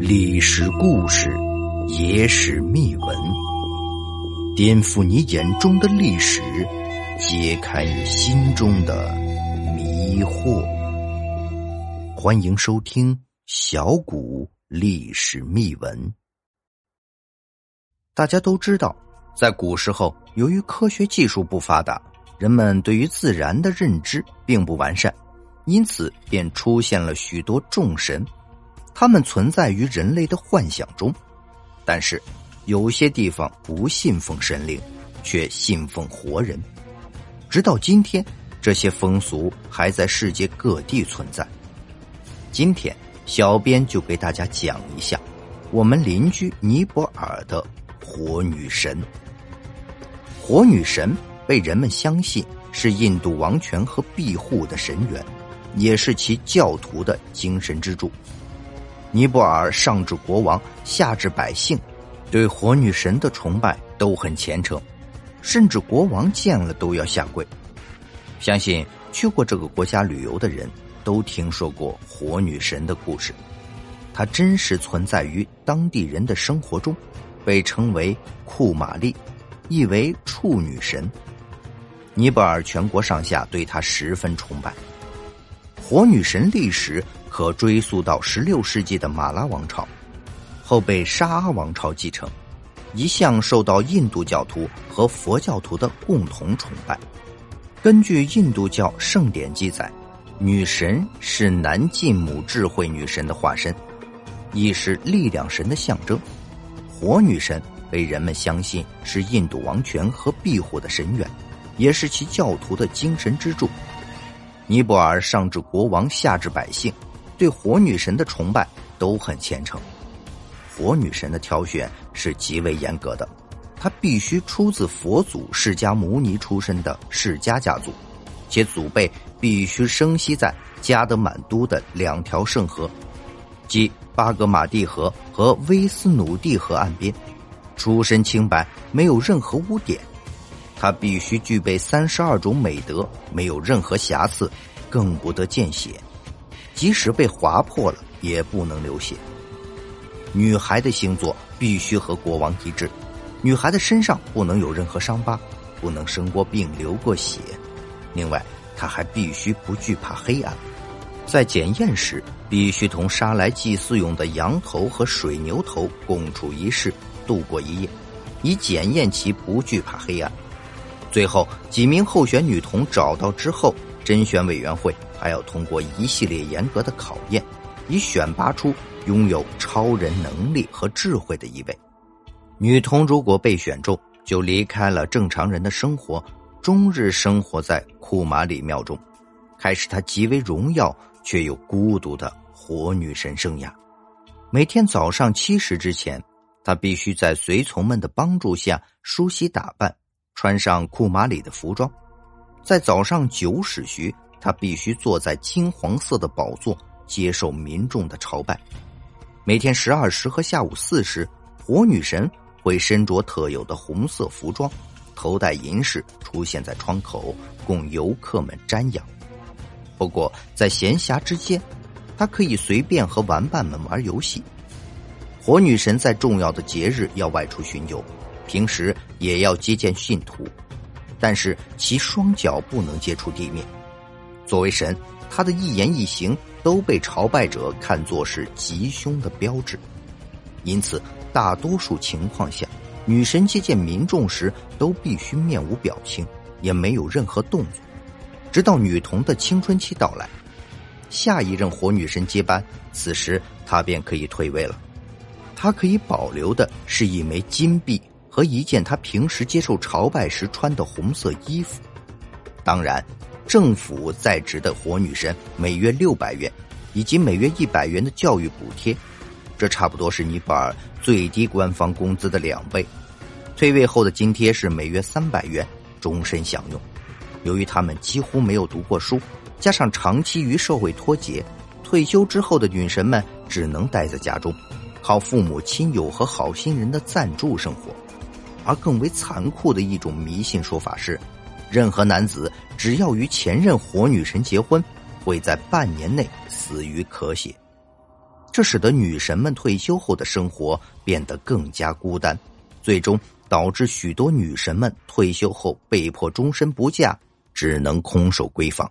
历史故事，野史秘闻，颠覆你眼中的历史，揭开你心中的迷惑。欢迎收听小谷历史秘闻。大家都知道，在古时候，由于科学技术不发达，人们对于自然的认知并不完善，因此便出现了许多众神。他们存在于人类的幻想中，但是有些地方不信奉神灵，却信奉活人。直到今天，这些风俗还在世界各地存在。今天，小编就给大家讲一下我们邻居尼泊尔的火女神。火女神被人们相信是印度王权和庇护的神源，也是其教徒的精神支柱。尼泊尔上至国王，下至百姓，对火女神的崇拜都很虔诚，甚至国王见了都要下跪。相信去过这个国家旅游的人都听说过火女神的故事，她真实存在于当地人的生活中，被称为库玛丽，意为处女神。尼泊尔全国上下对她十分崇拜。火女神历史。可追溯到十六世纪的马拉王朝，后被沙阿王朝继承，一向受到印度教徒和佛教徒的共同崇拜。根据印度教圣典记载，女神是南晋母智慧女神的化身，亦是力量神的象征。火女神被人们相信是印度王权和庇护的神源，也是其教徒的精神支柱。尼泊尔上至国王，下至百姓。对火女神的崇拜都很虔诚，火女神的挑选是极为严格的，她必须出自佛祖释迦牟尼出身的释迦家族，且祖辈必须生息在加德满都的两条圣河，即巴格马蒂河和威斯努蒂河岸边，出身清白，没有任何污点，她必须具备三十二种美德，没有任何瑕疵，更不得见血。即使被划破了，也不能流血。女孩的星座必须和国王一致，女孩的身上不能有任何伤疤，不能生过病、流过血。另外，她还必须不惧怕黑暗。在检验时，必须同杀来祭祀用的羊头和水牛头共处一室，度过一夜，以检验其不惧怕黑暗。最后，几名候选女童找到之后，甄选委员会。还要通过一系列严格的考验，以选拔出拥有超人能力和智慧的一位女童。如果被选中，就离开了正常人的生活，终日生活在库马里庙中，开始她极为荣耀却又孤独的火女神生涯。每天早上七时之前，她必须在随从们的帮助下梳洗打扮，穿上库马里的服装，在早上九时许。他必须坐在金黄色的宝座，接受民众的朝拜。每天十二时和下午四时，火女神会身着特有的红色服装，头戴银饰，出现在窗口，供游客们瞻仰。不过，在闲暇之间，她可以随便和玩伴们玩游戏。火女神在重要的节日要外出巡游，平时也要接见信徒，但是其双脚不能接触地面。作为神，他的一言一行都被朝拜者看作是吉凶的标志，因此大多数情况下，女神接见民众时都必须面无表情，也没有任何动作，直到女童的青春期到来，下一任火女神接班，此时她便可以退位了。她可以保留的是一枚金币和一件他平时接受朝拜时穿的红色衣服，当然。政府在职的火女神每月六百元，以及每月一百元的教育补贴，这差不多是尼泊尔最低官方工资的两倍。退位后的津贴是每月三百元，终身享用。由于他们几乎没有读过书，加上长期与社会脱节，退休之后的女神们只能待在家中，靠父母亲友和好心人的赞助生活。而更为残酷的一种迷信说法是。任何男子只要与前任火女神结婚，会在半年内死于咳血。这使得女神们退休后的生活变得更加孤单，最终导致许多女神们退休后被迫终身不嫁，只能空手闺房。